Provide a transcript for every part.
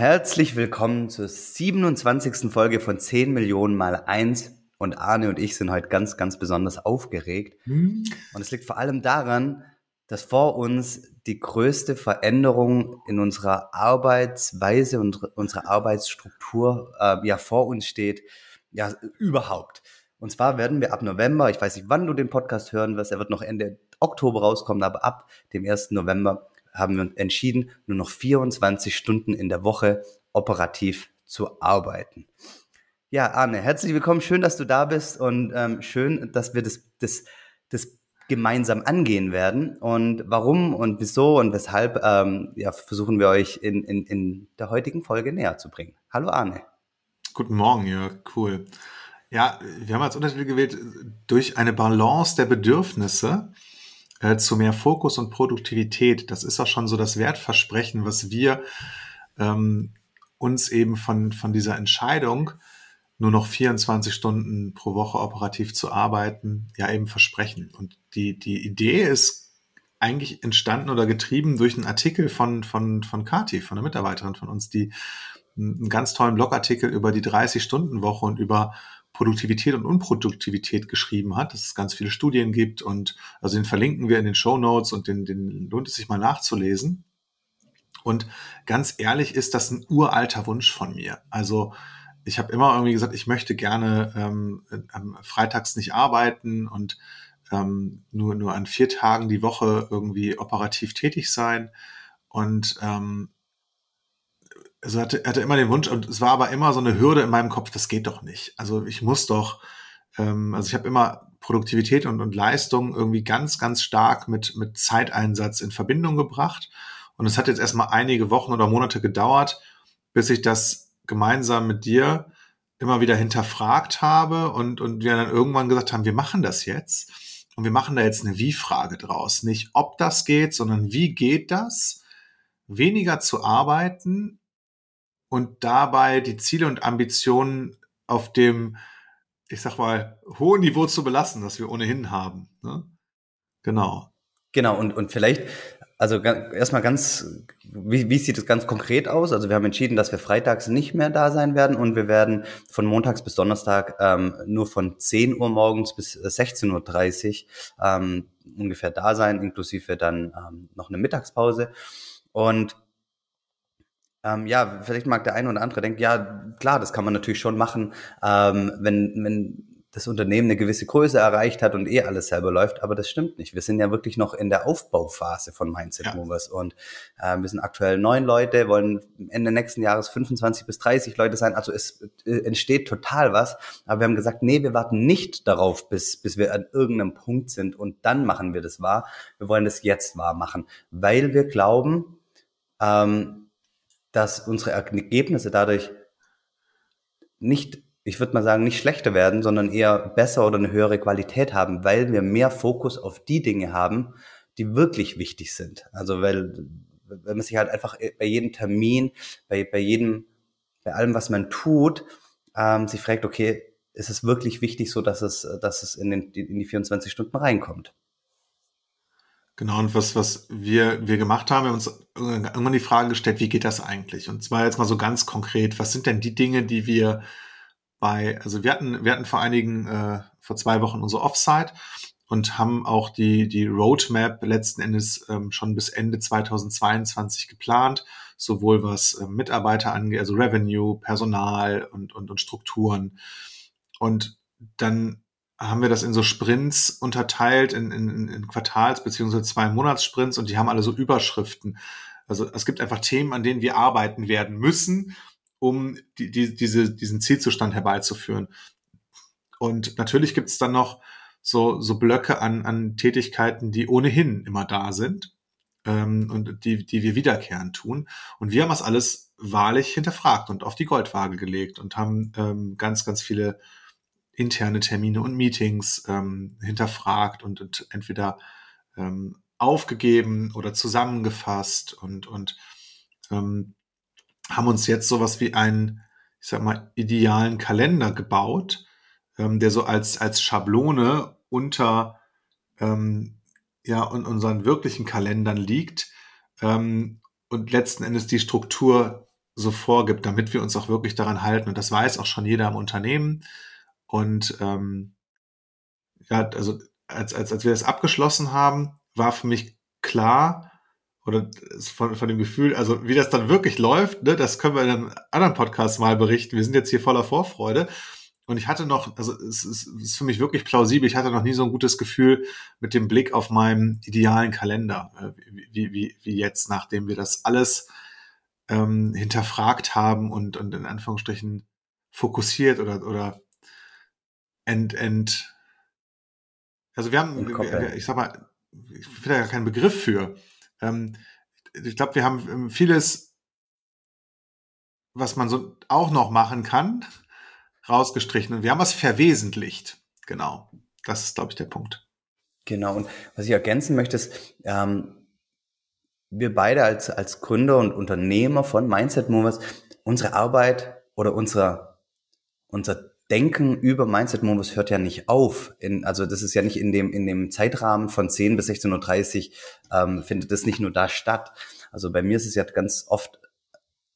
Herzlich willkommen zur 27. Folge von 10 Millionen mal 1. Und Arne und ich sind heute ganz, ganz besonders aufgeregt. Hm. Und es liegt vor allem daran, dass vor uns die größte Veränderung in unserer Arbeitsweise und unserer Arbeitsstruktur äh, ja vor uns steht, ja überhaupt. Und zwar werden wir ab November, ich weiß nicht, wann du den Podcast hören wirst, er wird noch Ende Oktober rauskommen, aber ab dem 1. November haben wir entschieden, nur noch 24 Stunden in der Woche operativ zu arbeiten. Ja, Arne, herzlich willkommen. Schön, dass du da bist und ähm, schön, dass wir das, das, das gemeinsam angehen werden. Und warum und wieso und weshalb ähm, ja, versuchen wir euch in, in, in der heutigen Folge näher zu bringen. Hallo Arne. Guten Morgen, Jörg. Cool. Ja, wir haben als Untertitel gewählt, durch eine Balance der Bedürfnisse äh, zu mehr Fokus und Produktivität. Das ist auch schon so das Wertversprechen, was wir ähm, uns eben von, von dieser Entscheidung, nur noch 24 Stunden pro Woche operativ zu arbeiten, ja eben versprechen. Und die, die Idee ist eigentlich entstanden oder getrieben durch einen Artikel von, von, von Kati, von einer Mitarbeiterin von uns, die einen ganz tollen Blogartikel über die 30-Stunden-Woche und über Produktivität und Unproduktivität geschrieben hat, dass es ganz viele Studien gibt und also den verlinken wir in den Show Notes und den, den lohnt es sich mal nachzulesen. Und ganz ehrlich ist das ein uralter Wunsch von mir. Also ich habe immer irgendwie gesagt, ich möchte gerne ähm, freitags nicht arbeiten und ähm, nur, nur an vier Tagen die Woche irgendwie operativ tätig sein. Und ähm, also hatte, hatte immer den Wunsch, und es war aber immer so eine Hürde in meinem Kopf, das geht doch nicht. Also ich muss doch, ähm, also ich habe immer Produktivität und, und Leistung irgendwie ganz, ganz stark mit, mit Zeiteinsatz in Verbindung gebracht. Und es hat jetzt erstmal einige Wochen oder Monate gedauert, bis ich das gemeinsam mit dir immer wieder hinterfragt habe und, und wir dann irgendwann gesagt haben, wir machen das jetzt. Und wir machen da jetzt eine Wie-Frage draus. Nicht ob das geht, sondern wie geht das? Weniger zu arbeiten und dabei die Ziele und Ambitionen auf dem, ich sag mal, hohen Niveau zu belassen, das wir ohnehin haben. Ne? Genau. Genau, und, und vielleicht, also erstmal ganz, wie, wie sieht es ganz konkret aus? Also wir haben entschieden, dass wir freitags nicht mehr da sein werden und wir werden von montags bis Donnerstag ähm, nur von 10 Uhr morgens bis 16.30 Uhr ähm, ungefähr da sein, inklusive dann ähm, noch eine Mittagspause. Und ähm, ja, vielleicht mag der eine oder andere denken, ja, klar, das kann man natürlich schon machen, ähm, wenn, wenn das Unternehmen eine gewisse Größe erreicht hat und eh alles selber läuft, aber das stimmt nicht. Wir sind ja wirklich noch in der Aufbauphase von Mindset ja. Movers und äh, wir sind aktuell neun Leute, wollen Ende nächsten Jahres 25 bis 30 Leute sein. Also es äh, entsteht total was, aber wir haben gesagt, nee, wir warten nicht darauf, bis, bis wir an irgendeinem Punkt sind und dann machen wir das wahr. Wir wollen das jetzt wahr machen, weil wir glauben, ähm, dass unsere Ergebnisse dadurch nicht, ich würde mal sagen, nicht schlechter werden, sondern eher besser oder eine höhere Qualität haben, weil wir mehr Fokus auf die Dinge haben, die wirklich wichtig sind. Also weil, wenn man sich halt einfach bei jedem Termin, bei, bei jedem, bei allem, was man tut, ähm, sich fragt, okay, ist es wirklich wichtig so, dass es, dass es in, den, in die 24 Stunden reinkommt? Genau, und was, was wir, wir gemacht haben, wir haben uns irgendwann die Frage gestellt, wie geht das eigentlich? Und zwar jetzt mal so ganz konkret, was sind denn die Dinge, die wir bei, also wir hatten, wir hatten vor einigen, äh, vor zwei Wochen unsere Offsite und haben auch die, die Roadmap letzten Endes ähm, schon bis Ende 2022 geplant, sowohl was äh, Mitarbeiter angeht, also Revenue, Personal und, und, und Strukturen. Und dann haben wir das in so Sprints unterteilt, in, in, in Quartals- beziehungsweise zwei Monatssprints und die haben alle so Überschriften. Also es gibt einfach Themen, an denen wir arbeiten werden müssen, um die, die, diese, diesen Zielzustand herbeizuführen. Und natürlich gibt es dann noch so, so Blöcke an, an Tätigkeiten, die ohnehin immer da sind ähm, und die, die wir wiederkehrend tun. Und wir haben das alles wahrlich hinterfragt und auf die Goldwaage gelegt und haben ähm, ganz, ganz viele interne Termine und Meetings ähm, hinterfragt und, und entweder ähm, aufgegeben oder zusammengefasst und, und ähm, haben uns jetzt sowas wie einen, ich sag mal, idealen Kalender gebaut, ähm, der so als, als Schablone unter ähm, ja, und unseren wirklichen Kalendern liegt ähm, und letzten Endes die Struktur so vorgibt, damit wir uns auch wirklich daran halten. Und das weiß auch schon jeder im Unternehmen. Und ähm, ja, also als, als, als wir das abgeschlossen haben, war für mich klar, oder von, von dem Gefühl, also wie das dann wirklich läuft, ne, das können wir in einem anderen Podcast mal berichten. Wir sind jetzt hier voller Vorfreude. Und ich hatte noch, also es ist, es ist für mich wirklich plausibel, ich hatte noch nie so ein gutes Gefühl mit dem Blick auf meinen idealen Kalender, äh, wie, wie, wie jetzt, nachdem wir das alles ähm, hinterfragt haben und, und in Anführungsstrichen fokussiert oder, oder ent, ent, also wir haben, wir, ich sag mal, ich finde da gar keinen Begriff für. Ähm, ich glaube, wir haben ähm, vieles, was man so auch noch machen kann, rausgestrichen und wir haben was verwesentlicht. Genau. Das ist, glaube ich, der Punkt. Genau. Und was ich ergänzen möchte, ist, ähm, wir beide als, als Gründer und Unternehmer von Mindset Movers, unsere Arbeit oder unser, unser Denken über Mindset Movers hört ja nicht auf. In, also das ist ja nicht in dem, in dem Zeitrahmen von 10 bis 16.30 Uhr ähm, findet das nicht nur da statt. Also bei mir ist es ja ganz oft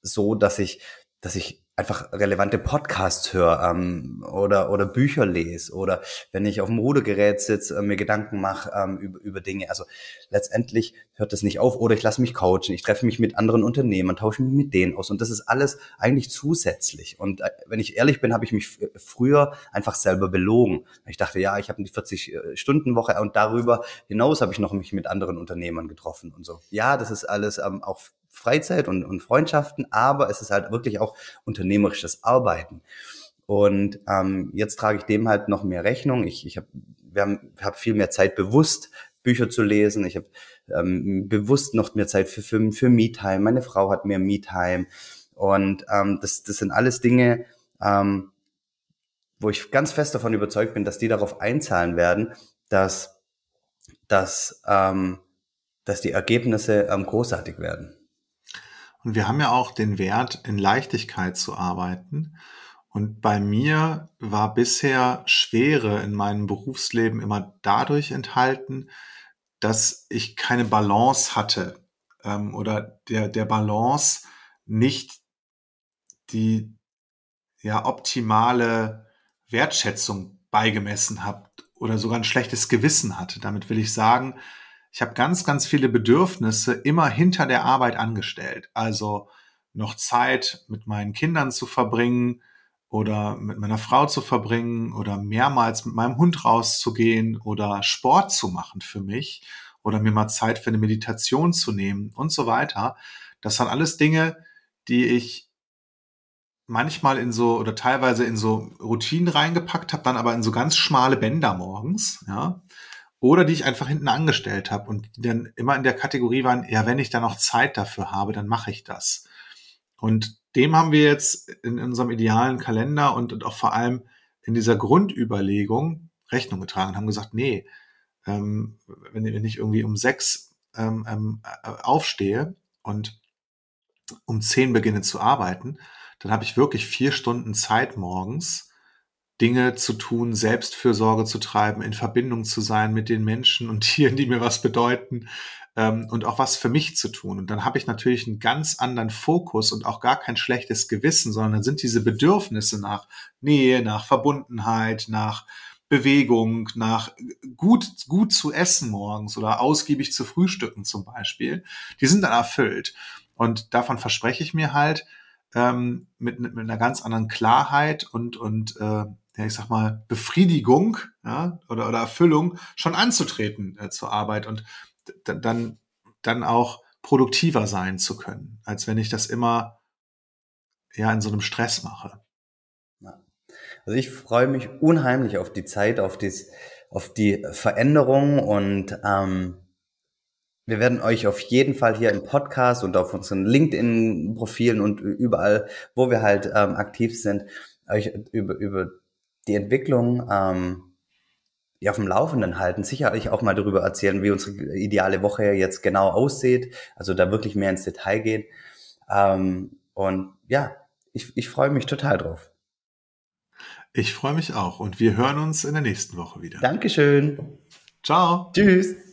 so, dass ich, dass ich einfach relevante Podcasts höre ähm, oder, oder Bücher lese oder wenn ich auf dem Rudergerät sitze, äh, mir Gedanken mache ähm, über, über Dinge. Also letztendlich hört das nicht auf oder ich lasse mich coachen, ich treffe mich mit anderen Unternehmern, tausche mich mit denen aus und das ist alles eigentlich zusätzlich. Und äh, wenn ich ehrlich bin, habe ich mich früher einfach selber belogen. Ich dachte, ja, ich habe die 40-Stunden-Woche und darüber hinaus habe ich noch mich mit anderen Unternehmern getroffen und so. Ja, das ist alles ähm, auch Freizeit und, und Freundschaften, aber es ist halt wirklich auch unternehmerisches Arbeiten. Und ähm, jetzt trage ich dem halt noch mehr Rechnung. Ich, ich habe wir haben, hab viel mehr Zeit bewusst Bücher zu lesen. Ich habe ähm, bewusst noch mehr Zeit für, für, für Me-Time. Meine Frau hat mehr Me-Time. Und ähm, das, das sind alles Dinge, ähm, wo ich ganz fest davon überzeugt bin, dass die darauf einzahlen werden, dass, dass, ähm, dass die Ergebnisse ähm, großartig werden. Und wir haben ja auch den Wert, in Leichtigkeit zu arbeiten. Und bei mir war bisher Schwere in meinem Berufsleben immer dadurch enthalten, dass ich keine Balance hatte ähm, oder der, der Balance nicht die ja, optimale Wertschätzung beigemessen habe oder sogar ein schlechtes Gewissen hatte. Damit will ich sagen, ich habe ganz, ganz viele Bedürfnisse immer hinter der Arbeit angestellt. Also noch Zeit mit meinen Kindern zu verbringen oder mit meiner Frau zu verbringen oder mehrmals mit meinem Hund rauszugehen oder Sport zu machen für mich oder mir mal Zeit für eine Meditation zu nehmen und so weiter. Das sind alles Dinge, die ich manchmal in so oder teilweise in so Routinen reingepackt habe, dann aber in so ganz schmale Bänder morgens, ja oder die ich einfach hinten angestellt habe und die dann immer in der Kategorie waren, ja, wenn ich da noch Zeit dafür habe, dann mache ich das. Und dem haben wir jetzt in unserem idealen Kalender und, und auch vor allem in dieser Grundüberlegung Rechnung getragen und haben gesagt, nee, ähm, wenn, wenn ich irgendwie um sechs ähm, ähm, äh, aufstehe und um zehn beginne zu arbeiten, dann habe ich wirklich vier Stunden Zeit morgens, Dinge zu tun, Selbstfürsorge zu treiben, in Verbindung zu sein mit den Menschen und Tieren, die mir was bedeuten ähm, und auch was für mich zu tun. Und dann habe ich natürlich einen ganz anderen Fokus und auch gar kein schlechtes Gewissen, sondern dann sind diese Bedürfnisse nach Nähe, nach Verbundenheit, nach Bewegung, nach gut, gut zu essen morgens oder ausgiebig zu frühstücken zum Beispiel, die sind dann erfüllt. Und davon verspreche ich mir halt, ähm, mit, mit einer ganz anderen Klarheit und, und äh, ja, ich sag mal, Befriedigung ja, oder, oder Erfüllung schon anzutreten äh, zur Arbeit und dann, dann auch produktiver sein zu können, als wenn ich das immer ja in so einem Stress mache. Also ich freue mich unheimlich auf die Zeit, auf, dies, auf die Veränderung und ähm, wir werden euch auf jeden Fall hier im Podcast und auf unseren LinkedIn-Profilen und überall, wo wir halt ähm, aktiv sind, euch über, über die Entwicklung ähm, ja, auf dem Laufenden halten, sicherlich auch mal darüber erzählen, wie unsere ideale Woche jetzt genau aussieht, also da wirklich mehr ins Detail gehen. Ähm, und ja, ich, ich freue mich total drauf. Ich freue mich auch und wir hören uns in der nächsten Woche wieder. Dankeschön. Ciao. Tschüss.